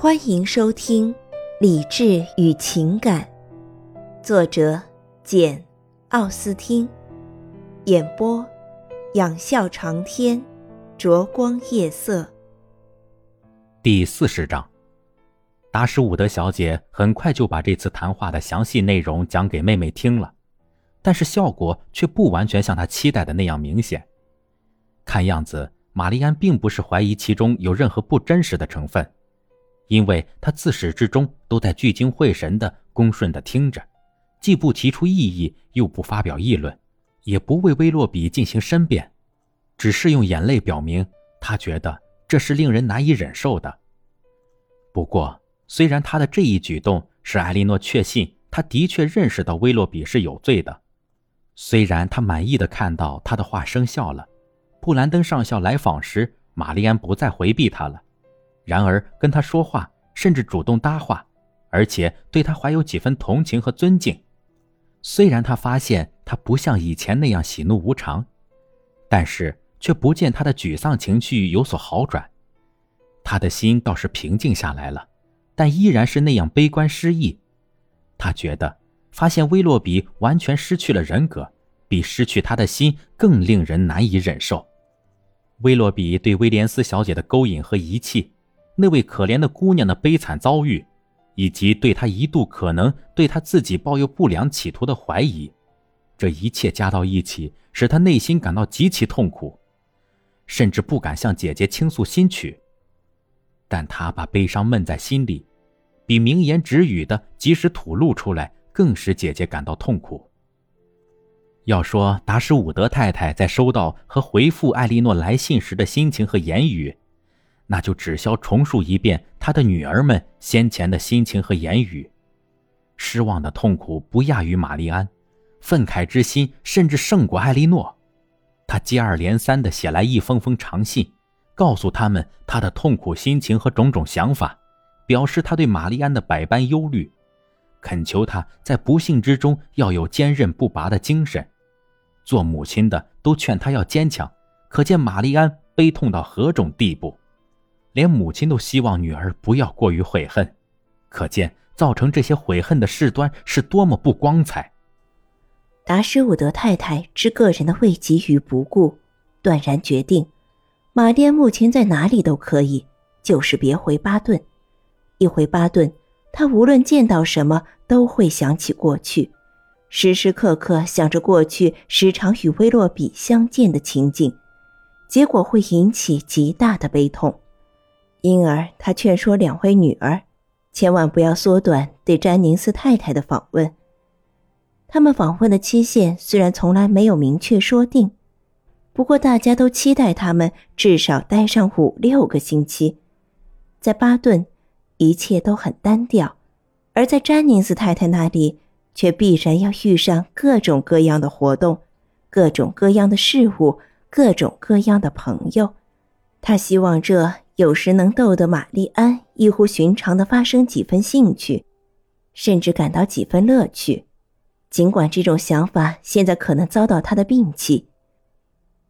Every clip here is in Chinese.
欢迎收听《理智与情感》，作者简·奥斯汀，演播仰笑长天，灼光夜色。第四十章，达什伍德小姐很快就把这次谈话的详细内容讲给妹妹听了，但是效果却不完全像她期待的那样明显。看样子，玛丽安并不是怀疑其中有任何不真实的成分。因为他自始至终都在聚精会神的恭顺的听着，既不提出异议，又不发表议论，也不为威洛比进行申辩，只是用眼泪表明他觉得这是令人难以忍受的。不过，虽然他的这一举动使艾莉诺确信他的确认识到威洛比是有罪的，虽然他满意的看到他的话生效了，布兰登上校来访时，玛丽安不再回避他了。然而，跟他说话，甚至主动搭话，而且对他怀有几分同情和尊敬。虽然他发现他不像以前那样喜怒无常，但是却不见他的沮丧情绪有所好转。他的心倒是平静下来了，但依然是那样悲观失意。他觉得发现威洛比完全失去了人格，比失去他的心更令人难以忍受。威洛比对威廉斯小姐的勾引和遗弃。那位可怜的姑娘的悲惨遭遇，以及对她一度可能对她自己抱有不良企图的怀疑，这一切加到一起，使她内心感到极其痛苦，甚至不敢向姐姐倾诉心曲。但她把悲伤闷在心里，比明言直语的及时吐露出来，更使姐姐感到痛苦。要说达什伍德太太在收到和回复艾莉诺来信时的心情和言语。那就只消重述一遍他的女儿们先前的心情和言语，失望的痛苦不亚于玛丽安，愤慨之心甚至胜过艾莉诺。他接二连三地写来一封封长信，告诉他们他的痛苦心情和种种想法，表示他对玛丽安的百般忧虑，恳求他在不幸之中要有坚韧不拔的精神。做母亲的都劝他要坚强，可见玛丽安悲痛到何种地步。连母亲都希望女儿不要过于悔恨，可见造成这些悔恨的事端是多么不光彩。达什伍德太太知个人的慰藉与不顾，断然决定，玛丽安目前在哪里都可以，就是别回巴顿。一回巴顿，她无论见到什么都会想起过去，时时刻刻想着过去时常与威洛比相见的情景，结果会引起极大的悲痛。因而，他劝说两位女儿，千万不要缩短对詹宁斯太太的访问。他们访问的期限虽然从来没有明确说定，不过大家都期待他们至少待上五六个星期。在巴顿，一切都很单调；而在詹宁斯太太那里，却必然要遇上各种各样的活动，各种各样的事物，各种各样的朋友。他希望这。有时能逗得玛丽安异乎寻常的发生几分兴趣，甚至感到几分乐趣，尽管这种想法现在可能遭到他的摒弃。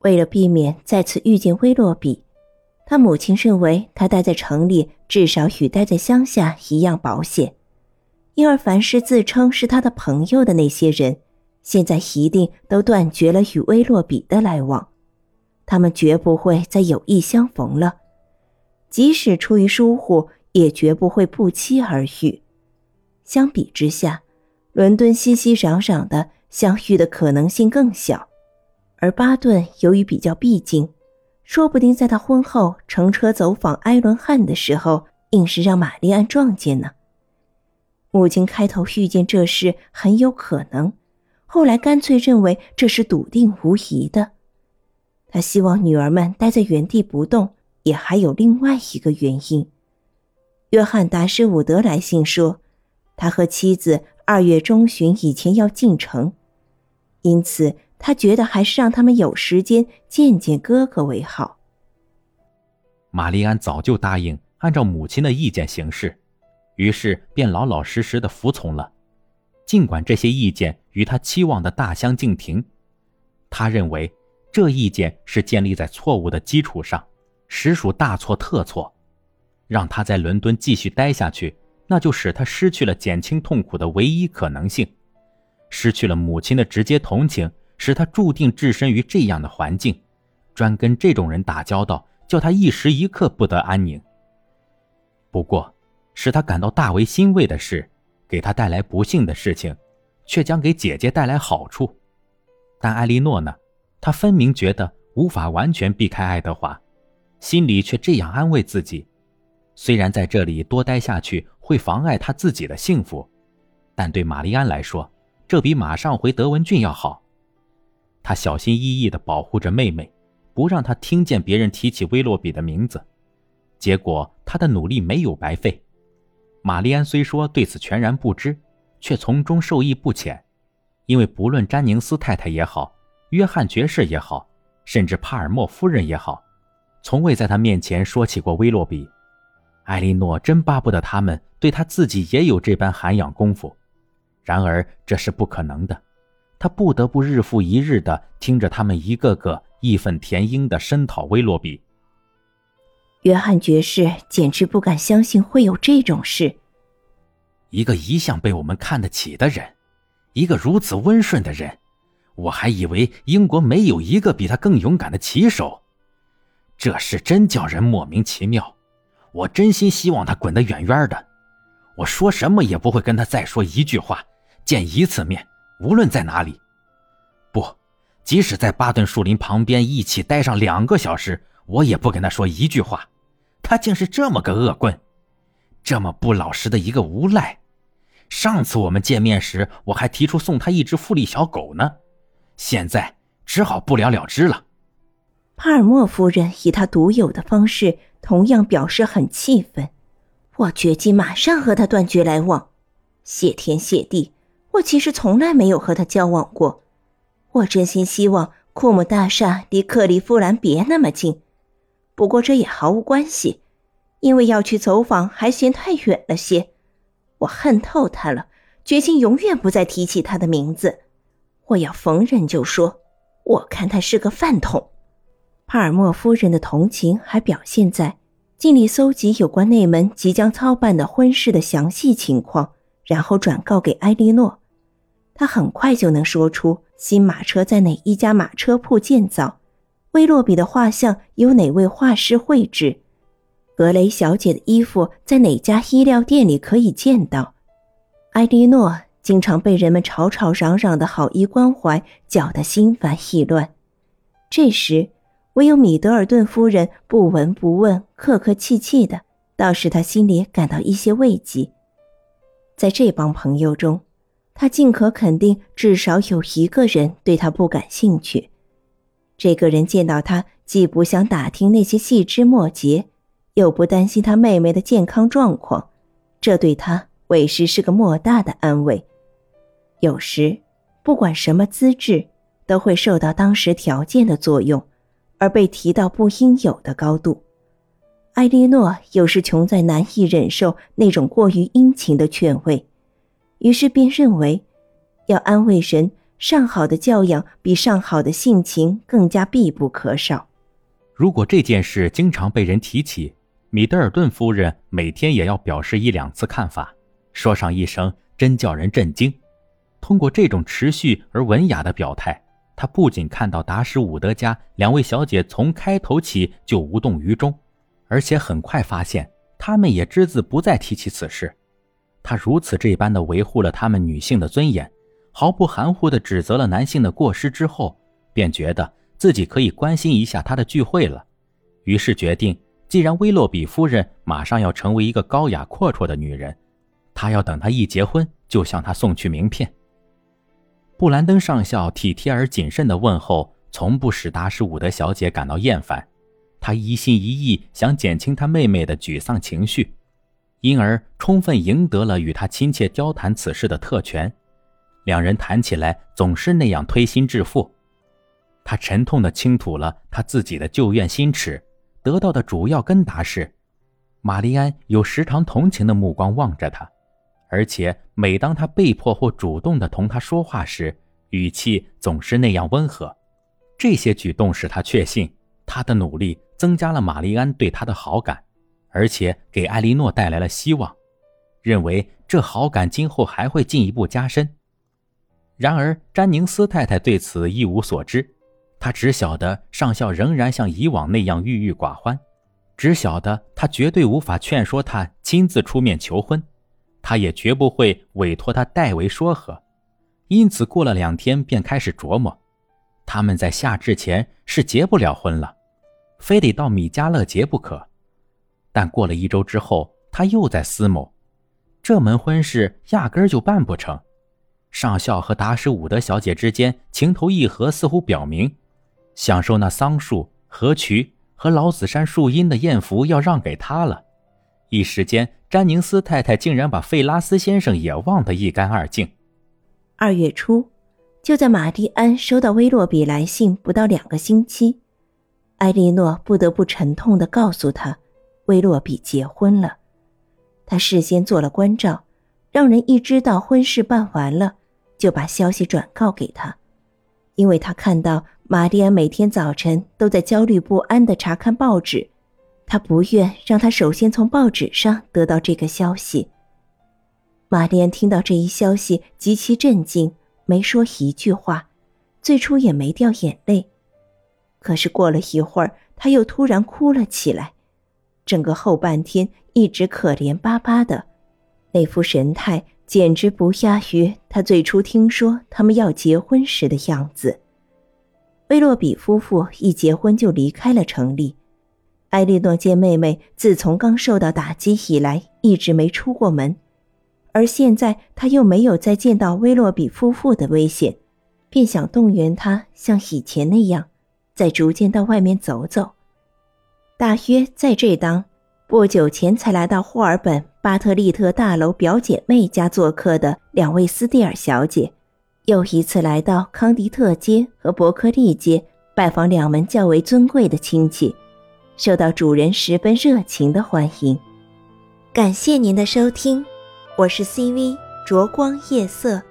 为了避免再次遇见威洛比，他母亲认为他待在城里至少与待在乡下一样保险，因而凡是自称是他的朋友的那些人，现在一定都断绝了与威洛比的来往，他们绝不会再有意相逢了。即使出于疏忽，也绝不会不期而遇。相比之下，伦敦熙熙攘攘的相遇的可能性更小，而巴顿由于比较僻静，说不定在他婚后乘车走访埃伦汉的时候，硬是让玛丽安撞见呢。母亲开头遇见这事很有可能，后来干脆认为这是笃定无疑的。他希望女儿们待在原地不动。也还有另外一个原因。约翰·达什伍德来信说，他和妻子二月中旬以前要进城，因此他觉得还是让他们有时间见见哥哥为好。玛丽安早就答应按照母亲的意见行事，于是便老老实实的服从了，尽管这些意见与他期望的大相径庭。他认为这意见是建立在错误的基础上。实属大错特错。让他在伦敦继续待下去，那就使他失去了减轻痛苦的唯一可能性，失去了母亲的直接同情，使他注定置身于这样的环境，专跟这种人打交道，叫他一时一刻不得安宁。不过，使他感到大为欣慰的是，给他带来不幸的事情，却将给姐姐带来好处。但艾莉诺呢？她分明觉得无法完全避开爱德华，心里却这样安慰自己。虽然在这里多待下去会妨碍他自己的幸福，但对玛丽安来说，这比马上回德文郡要好。他小心翼翼地保护着妹妹，不让她听见别人提起威洛比的名字。结果，他的努力没有白费。玛丽安虽说对此全然不知，却从中受益不浅，因为不论詹宁斯太太也好，约翰爵士也好，甚至帕尔默夫人也好，从未在他面前说起过威洛比。艾莉诺真巴不得他们对他自己也有这般涵养功夫，然而这是不可能的。他不得不日复一日地听着他们一个个义愤填膺地声讨威洛比。约翰爵士简直不敢相信会有这种事。一个一向被我们看得起的人，一个如此温顺的人，我还以为英国没有一个比他更勇敢的骑手。这事真叫人莫名其妙。我真心希望他滚得远远的。我说什么也不会跟他再说一句话，见一次面，无论在哪里。不，即使在巴顿树林旁边一起待上两个小时，我也不跟他说一句话。他竟是这么个恶棍，这么不老实的一个无赖。上次我们见面时，我还提出送他一只富丽小狗呢，现在只好不了了之了。帕尔默夫人以她独有的方式。同样表示很气愤，我决计马上和他断绝来往。谢天谢地，我其实从来没有和他交往过。我真心希望库姆大厦离克利夫兰别那么近，不过这也毫无关系，因为要去走访还嫌太远了些。我恨透他了，决心永远不再提起他的名字。我要逢人就说，我看他是个饭桶。帕尔默夫人的同情还表现在尽力搜集有关那门即将操办的婚事的详细情况，然后转告给埃莉诺。他很快就能说出新马车在哪一家马车铺建造，威洛比的画像由哪位画师绘制，格雷小姐的衣服在哪家衣料店里可以见到。埃莉诺经常被人们吵吵嚷嚷的好意关怀搅得心烦意乱，这时。唯有米德尔顿夫人不闻不问、客客气气的，倒使他心里感到一些慰藉。在这帮朋友中，他尽可肯定，至少有一个人对他不感兴趣。这个人见到他，既不想打听那些细枝末节，又不担心他妹妹的健康状况，这对他委实是个莫大的安慰。有时，不管什么资质，都会受到当时条件的作用。而被提到不应有的高度，艾莉诺有时穷在难以忍受那种过于殷勤的劝慰，于是便认为，要安慰人，上好的教养比上好的性情更加必不可少。如果这件事经常被人提起，米德尔顿夫人每天也要表示一两次看法，说上一声，真叫人震惊。通过这种持续而文雅的表态。他不仅看到达什伍德家两位小姐从开头起就无动于衷，而且很快发现她们也只字不再提起此事。他如此这般的维护了她们女性的尊严，毫不含糊地指责了男性的过失之后，便觉得自己可以关心一下他的聚会了。于是决定，既然威洛比夫人马上要成为一个高雅阔绰的女人，他要等她一结婚就向她送去名片。布兰登上校体贴而谨慎的问候，从不使达什伍德小姐感到厌烦。他一心一意想减轻她妹妹的沮丧情绪，因而充分赢得了与他亲切交谈此事的特权。两人谈起来总是那样推心置腹。他沉痛地倾吐了他自己的旧怨心耻，得到的主要根答是：玛丽安有时常同情的目光望着他。而且，每当他被迫或主动地同他说话时，语气总是那样温和。这些举动使他确信，他的努力增加了玛丽安对他的好感。而且给艾莉诺带来了希望，认为这好感今后还会进一步加深。然而，詹宁斯太太对此一无所知，她只晓得上校仍然像以往那样郁郁寡欢，只晓得他绝对无法劝说他亲自出面求婚，他也绝不会委托他代为说和。因此，过了两天便开始琢磨，他们在夏至前是结不了婚了，非得到米迦勒结不可。但过了一周之后，他又在思谋，这门婚事压根儿就办不成。上校和达什伍德小姐之间情投意合，似乎表明，享受那桑树、河渠和老子山树荫的艳福要让给他了。一时间，詹宁斯太太竟然把费拉斯先生也忘得一干二净。二月初，就在玛蒂安收到威洛比来信不到两个星期，埃莉诺不得不沉痛地告诉他，威洛比结婚了。他事先做了关照，让人一知道婚事办完了。就把消息转告给他，因为他看到玛蒂安每天早晨都在焦虑不安地查看报纸，他不愿让他首先从报纸上得到这个消息。玛丽安听到这一消息极其震惊，没说一句话，最初也没掉眼泪，可是过了一会儿，他又突然哭了起来，整个后半天一直可怜巴巴的，那副神态。简直不亚于他最初听说他们要结婚时的样子。威洛比夫妇一结婚就离开了城里，艾莉诺见妹妹自从刚受到打击以来一直没出过门，而现在他又没有再见到威洛比夫妇的危险，便想动员她像以前那样，再逐渐到外面走走。大约在这当不久前才来到霍尔本。巴特利特大楼表姐妹家做客的两位斯蒂尔小姐，又一次来到康迪特街和伯克利街拜访两门较为尊贵的亲戚，受到主人十分热情的欢迎。感谢您的收听，我是 CV 灼光夜色，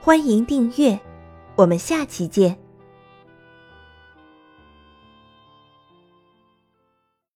欢迎订阅，我们下期见。